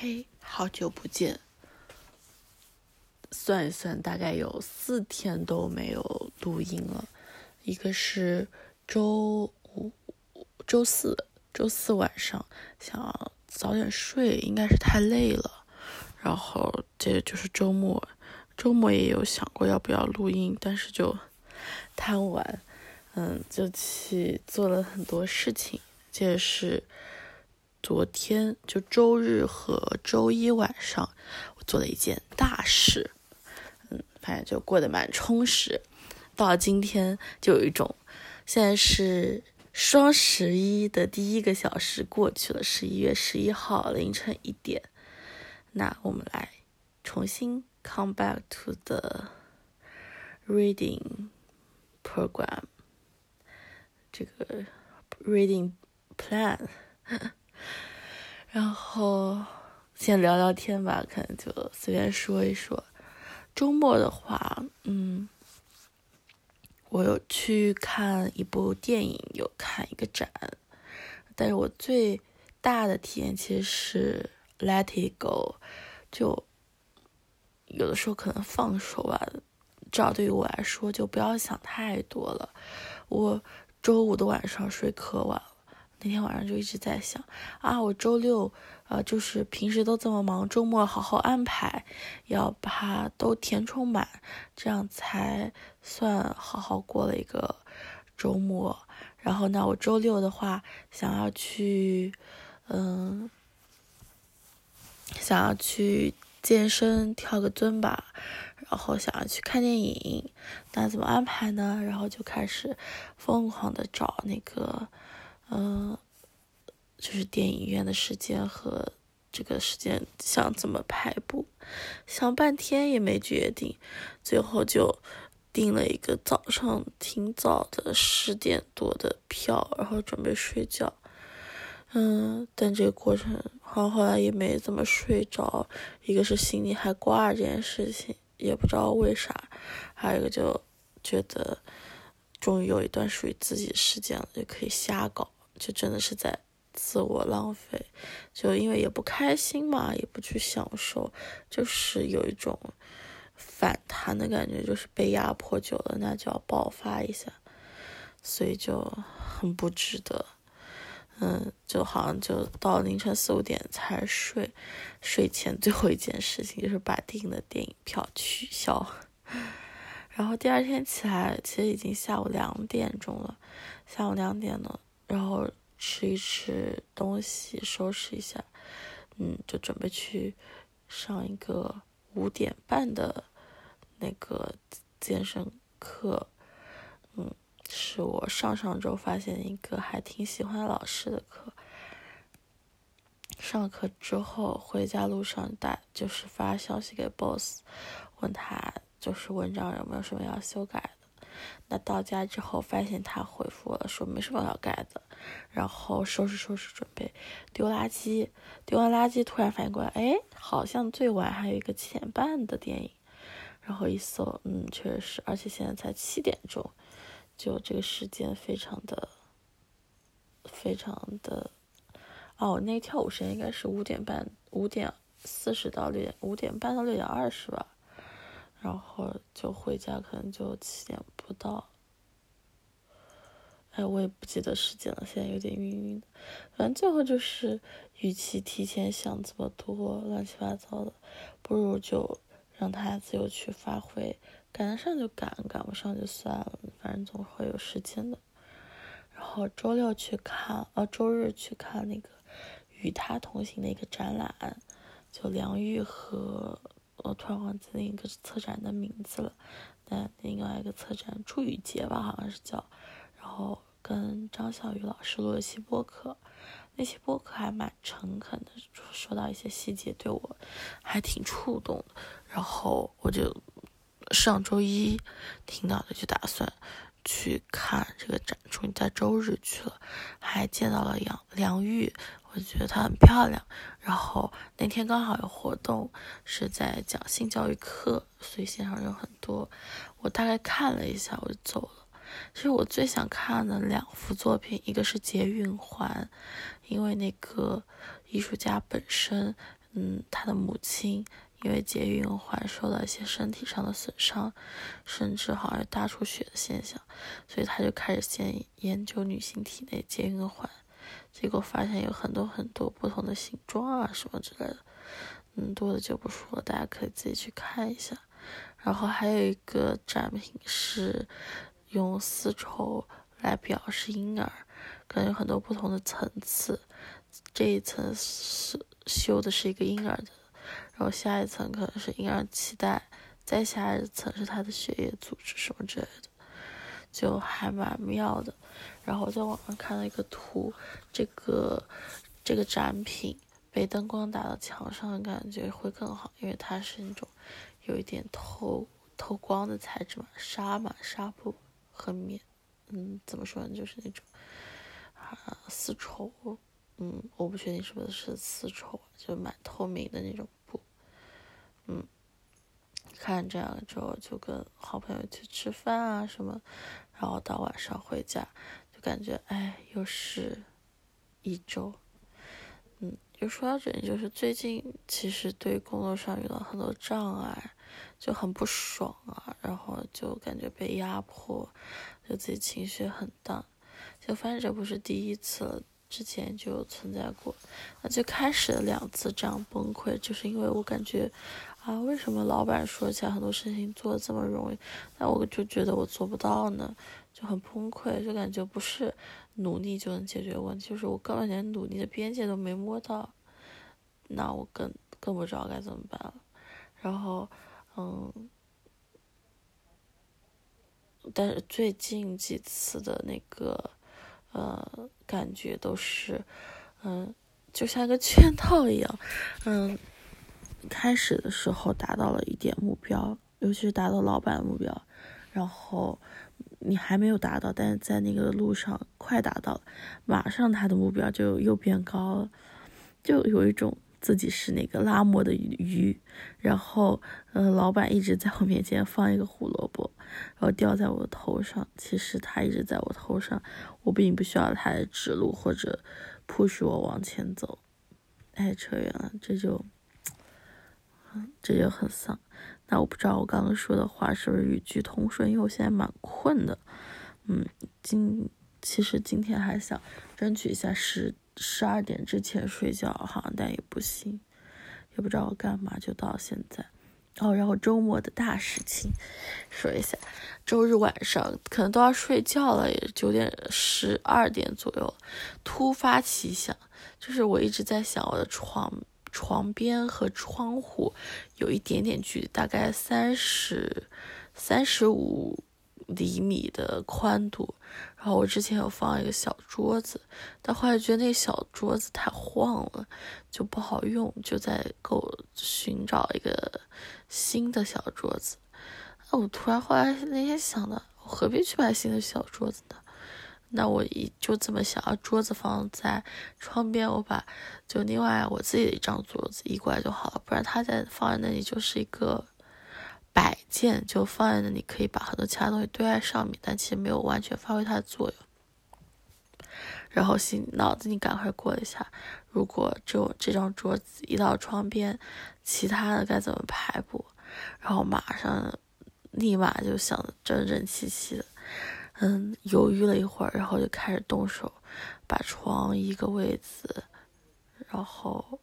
嘿，好久不见！算一算，大概有四天都没有录音了。一个是周五、周四，周四晚上想早点睡，应该是太累了。然后接着就是周末，周末也有想过要不要录音，但是就贪玩，嗯，就去做了很多事情。接着是。昨天就周日和周一晚上，我做了一件大事，嗯，反正就过得蛮充实。到今天，就有一种现在是双十一的第一个小时过去了，十一月十一号凌晨一点。那我们来重新 come back to the reading program，这个 reading plan。然后先聊聊天吧，可能就随便说一说。周末的话，嗯，我有去看一部电影，有看一个展。但是我最大的体验其实是 Let It Go，就有的时候可能放手吧。至少对于我来说，就不要想太多了。我周五的晚上睡可晚。那天晚上就一直在想啊，我周六，呃，就是平时都这么忙，周末好好安排，要把都填充满，这样才算好好过了一个周末。然后呢，我周六的话想要去，嗯，想要去健身跳个尊吧，然后想要去看电影，那怎么安排呢？然后就开始疯狂的找那个。嗯，就是电影院的时间和这个时间想怎么排布，想半天也没决定，最后就订了一个早上挺早的十点多的票，然后准备睡觉。嗯，但这个过程好后来也没怎么睡着，一个是心里还挂着这件事情，也不知道为啥，还有一个就觉得终于有一段属于自己的时间了，就可以瞎搞。就真的是在自我浪费，就因为也不开心嘛，也不去享受，就是有一种反弹的感觉，就是被压迫久了，那就要爆发一下，所以就很不值得。嗯，就好像就到凌晨四五点才睡，睡前最后一件事情就是把订的电影票取消，然后第二天起来，其实已经下午两点钟了，下午两点了。然后吃一吃东西，收拾一下，嗯，就准备去上一个五点半的那个健身课，嗯，是我上上周发现一个还挺喜欢老师的课。上课之后回家路上打就是发消息给 boss，问他就是文章有没有什么要修改。那到家之后，发现他回复了，说没什么要改的，然后收拾收拾，准备丢垃圾。丢完垃圾，突然反应过来，哎，好像最晚还有一个七点半的电影。然后一搜，嗯，确实是，而且现在才七点钟，就这个时间非常的、非常的……哦，那个跳舞时间应该是五点半，五点四十到六点，五点半到六点二十吧。然后就回家，可能就七点不到。哎，我也不记得时间了，现在有点晕晕的。反正最后就是，与其提前想这么多乱七八糟的，不如就让他自由去发挥，赶得上就赶，赶不上就算了，反正总会有时间的。然后周六去看，呃，周日去看那个与他同行的一个展览，就梁玉和。我突然忘记另一个策展的名字了，但另外一个策展朱雨洁吧，好像是叫。然后跟张小雨老师录了期播客，那期播客还蛮诚恳的，说到一些细节，对我还挺触动的。然后我就上周一听到的，就打算去看这个展，终于在周日去了，还见到了杨梁玉。我觉得她很漂亮，然后那天刚好有活动，是在讲性教育课，所以现场人很多。我大概看了一下，我就走了。其实我最想看的两幅作品，一个是《结运环》，因为那个艺术家本身，嗯，他的母亲因为节育婴环受到一些身体上的损伤，甚至好像有大出血的现象，所以他就开始先研究女性体内节育婴环，结果发现有很多很多不同的形状啊什么之类的，嗯，多的就不说了，大家可以自己去看一下。然后还有一个展品是用丝绸来表示婴儿，可能有很多不同的层次。这一层是绣的是一个婴儿的，然后下一层可能是婴儿脐带，再下一层是他的血液组织什么之类的，就还蛮妙的。然后在网上看了一个图，这个这个展品被灯光打到墙上的，感觉会更好，因为它是那种有一点透透光的材质嘛，纱嘛，纱布和棉，嗯，怎么说呢，就是那种啊丝绸。嗯，我不确定是不是丝绸，就蛮透明的那种布。嗯，看这样之后，就跟好朋友去吃饭啊什么，然后到晚上回家，就感觉哎，又是一周。嗯，就说到这里，就是最近其实对工作上遇到很多障碍，就很不爽啊，然后就感觉被压迫，就自己情绪很大。就发现这不是第一次了。之前就存在过，那最开始的两次这样崩溃，就是因为我感觉，啊，为什么老板说起来很多事情做的这么容易，那我就觉得我做不到呢，就很崩溃，就感觉不是努力就能解决问题，就是我根本连努力的边界都没摸到，那我更更不知道该怎么办了。然后，嗯，但是最近几次的那个。呃，感觉都是，嗯，就像一个圈套一样，嗯，开始的时候达到了一点目标，尤其是达到老板的目标，然后你还没有达到，但是在那个路上快达到了，马上他的目标就又变高了，就有一种。自己是那个拉磨的鱼，然后，呃，老板一直在我面前放一个胡萝卜，然后掉在我的头上。其实他一直在我头上，我并不需要他指路或者 push 我往前走。哎，扯远了，这就，这就很丧。那我不知道我刚刚说的话是不是语句通顺，因为我现在蛮困的。嗯，今其实今天还想争取一下十。十二点之前睡觉哈，但也不行，也不知道我干嘛，就到现在。哦，然后周末的大事情说一下，周日晚上可能都要睡觉了，也九点十二点左右，突发奇想，就是我一直在想，我的床床边和窗户有一点点距离，大概三十三十五厘米的宽度。然后我之前有放一个小桌子，但后来觉得那个小桌子太晃了，就不好用，就在给我寻找一个新的小桌子。那我突然后来那天想的，我何必去买新的小桌子呢？那我一就这么想，桌子放在窗边，我把就另外我自己的一张桌子移过来就好了，不然它在放在那里就是一个。摆件就放在那里，可以把很多其他东西堆在上面，但其实没有完全发挥它的作用。然后心脑子里赶快过一下，如果就这张桌子移到窗边，其他的该怎么排布？然后马上立马就想的整整齐齐的，嗯，犹豫了一会儿，然后就开始动手，把床移个位置，然后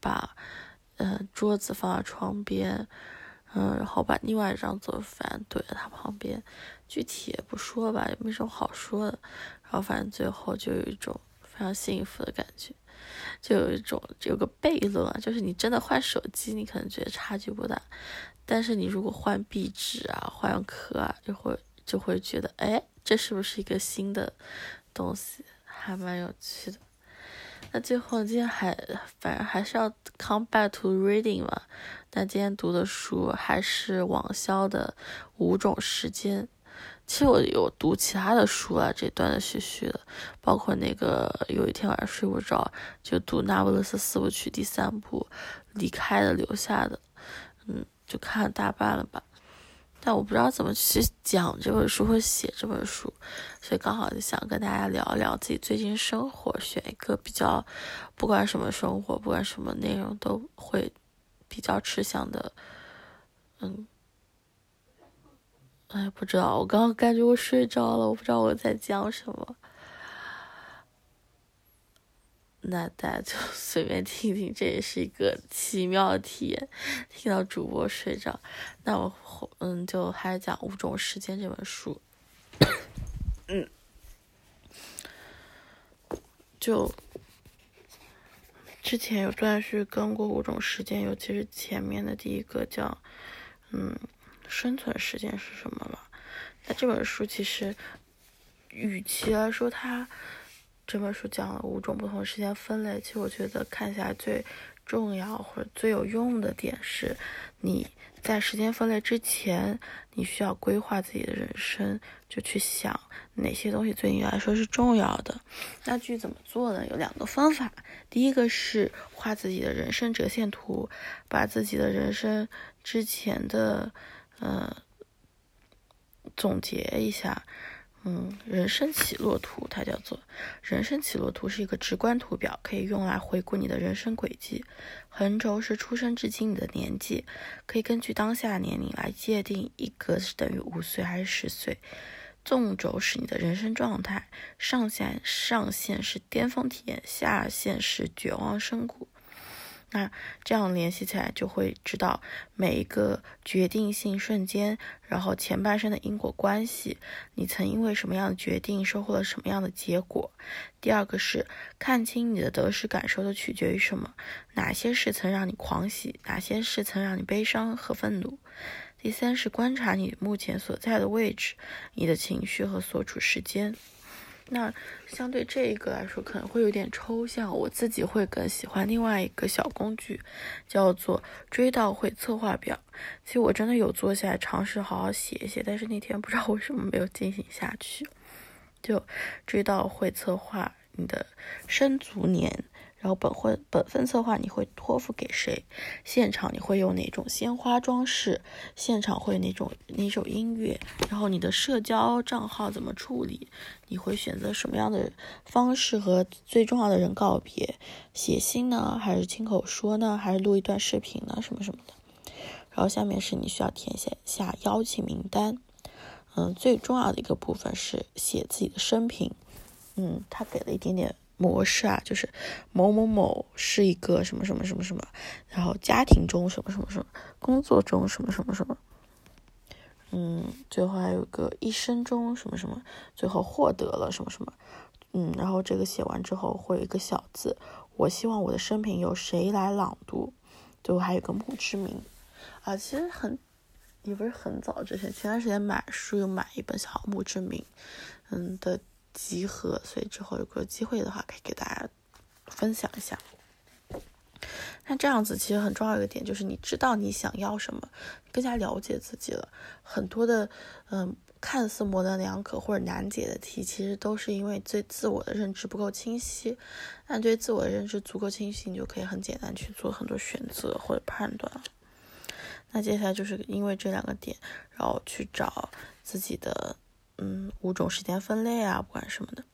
把嗯桌子放在床边。嗯，然后把另外一张做饭怼在他旁边，具体也不说吧，也没什么好说的。然后反正最后就有一种非常幸福的感觉，就有一种有个悖论啊，就是你真的换手机，你可能觉得差距不大，但是你如果换壁纸啊、换壳啊，就会就会觉得，哎，这是不是一个新的东西，还蛮有趣的。那最后今天还反正还是要 come back to reading 嘛。但今天读的书还是网销的五种时间。其实我有读其他的书啊，这断断续续的，包括那个有一天晚上睡不着，就读《那不勒斯四部曲》第三部《离开的留下的》，嗯，就看了大半了吧。但我不知道怎么去讲这本书或写这本书，所以刚好就想跟大家聊一聊自己最近生活，选一个比较，不管什么生活，不管什么内容，都会比较吃香的。嗯，哎，不知道，我刚刚感觉我睡着了，我不知道我在讲什么。那大家就 随便听听，这也是一个奇妙的体验。听到主播睡着，那我嗯，就还是讲《五种时间》这本书。嗯，就之前有断续跟过《五种时间》，尤其是前面的第一个叫嗯“生存时间”是什么了。那这本书其实，与其来说它。这本书讲了五种不同时间分类，其实我觉得看起来最重要或者最有用的点是，你在时间分类之前，你需要规划自己的人生，就去想哪些东西对你来说是重要的。那具体怎么做呢？有两个方法，第一个是画自己的人生折线图，把自己的人生之前的呃总结一下。嗯，人生起落图，它叫做人生起落图，是一个直观图表，可以用来回顾你的人生轨迹。横轴是出生至今你的年纪，可以根据当下年龄来界定一个是等于五岁还是十岁。纵轴是你的人生状态，上限上限是巅峰体验，下限是绝望深谷。那这样联系起来，就会知道每一个决定性瞬间，然后前半生的因果关系，你曾因为什么样的决定收获了什么样的结果。第二个是看清你的得失感受都取决于什么，哪些事曾让你狂喜，哪些事曾让你悲伤和愤怒。第三是观察你目前所在的位置，你的情绪和所处时间。那相对这一个来说，可能会有点抽象。我自己会更喜欢另外一个小工具，叫做追悼会策划表。其实我真的有坐下来尝试好好写一写，但是那天不知道为什么没有进行下去。就追悼会策划你的生卒年。然后本会本分策划你会托付给谁？现场你会用哪种鲜花装饰？现场会哪种哪首音乐？然后你的社交账号怎么处理？你会选择什么样的方式和最重要的人告别？写信呢，还是亲口说呢，还是录一段视频呢？什么什么的。然后下面是你需要填写下邀请名单。嗯，最重要的一个部分是写自己的生平。嗯，他给了一点点。模式啊，就是某某某是一个什么什么什么什么，然后家庭中什么什么什么，工作中什么什么什么，嗯，最后还有个一生中什么什么，最后获得了什么什么，嗯，然后这个写完之后会有一个小字，我希望我的生平由谁来朗读，最后还有个墓志铭，啊，其实很也不是很早之前，前段时间买书有买一本小墓志铭，嗯的。集合，所以之后如果有机会的话，可以给大家分享一下。那这样子其实很重要一个点，就是你知道你想要什么，更加了解自己了。很多的嗯，看似模棱两可或者难解的题，其实都是因为对自我的认知不够清晰。那对自我的认知足够清晰，你就可以很简单去做很多选择或者判断。那接下来就是因为这两个点，然后去找自己的。嗯，五种时间分类啊，不管什么的，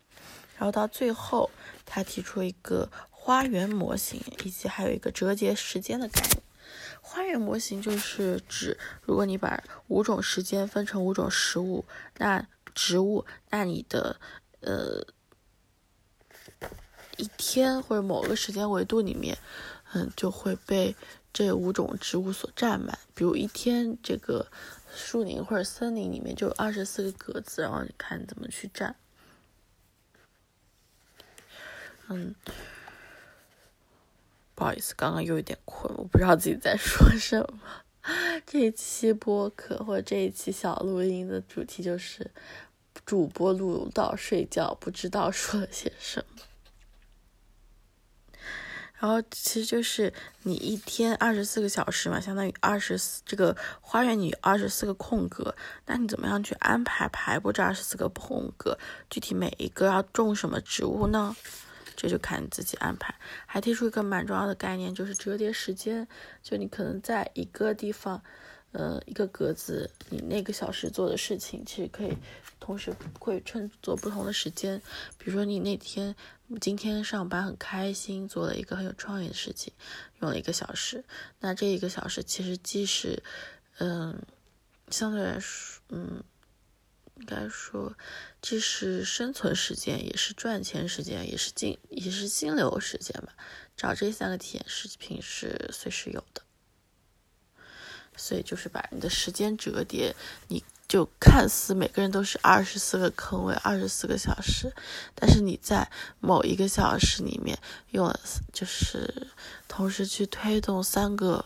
然后到最后，他提出一个花园模型，以及还有一个折叠时间的概念。花园模型就是指，如果你把五种时间分成五种食物，那植物，那你的呃一天或者某个时间维度里面，嗯，就会被这五种植物所占满。比如一天这个。树林或者森林里面就有二十四个格子，然后你看怎么去站。嗯，不好意思，刚刚又有点困，我不知道自己在说什么。这一期播客或者这一期小录音的主题就是主播录到睡觉，不知道说了些什么。然后其实就是你一天二十四个小时嘛，相当于二十四这个花园你二十四个空格，那你怎么样去安排排布这二十四个空格？具体每一个要种什么植物呢？这就看你自己安排。还提出一个蛮重要的概念，就是折叠时间。就你可能在一个地方，呃，一个格子，你那个小时做的事情，其实可以同时会称作不同的时间。比如说，你那天今天上班很开心，做了一个很有创意的事情，用了一个小时，那这一个小时其实既是，嗯，相对来说，嗯，应该说，既是生存时间，也是赚钱时间，也是金，也是金流时间吧。找这三个体验视频是随时有的。所以就是把你的时间折叠，你就看似每个人都是二十四个坑位，二十四个小时，但是你在某一个小时里面用了，就是同时去推动三个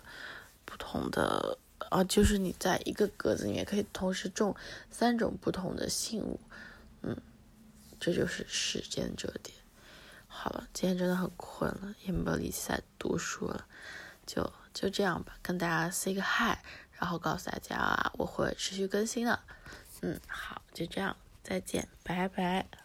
不同的，啊，就是你在一个格子里面可以同时种三种不同的信物，嗯，这就是时间折叠。好了，今天真的很困了，也没有力气再读书了，就。就这样吧，跟大家 say 个 hi，然后告诉大家啊，我会持续更新的。嗯，好，就这样，再见，拜拜。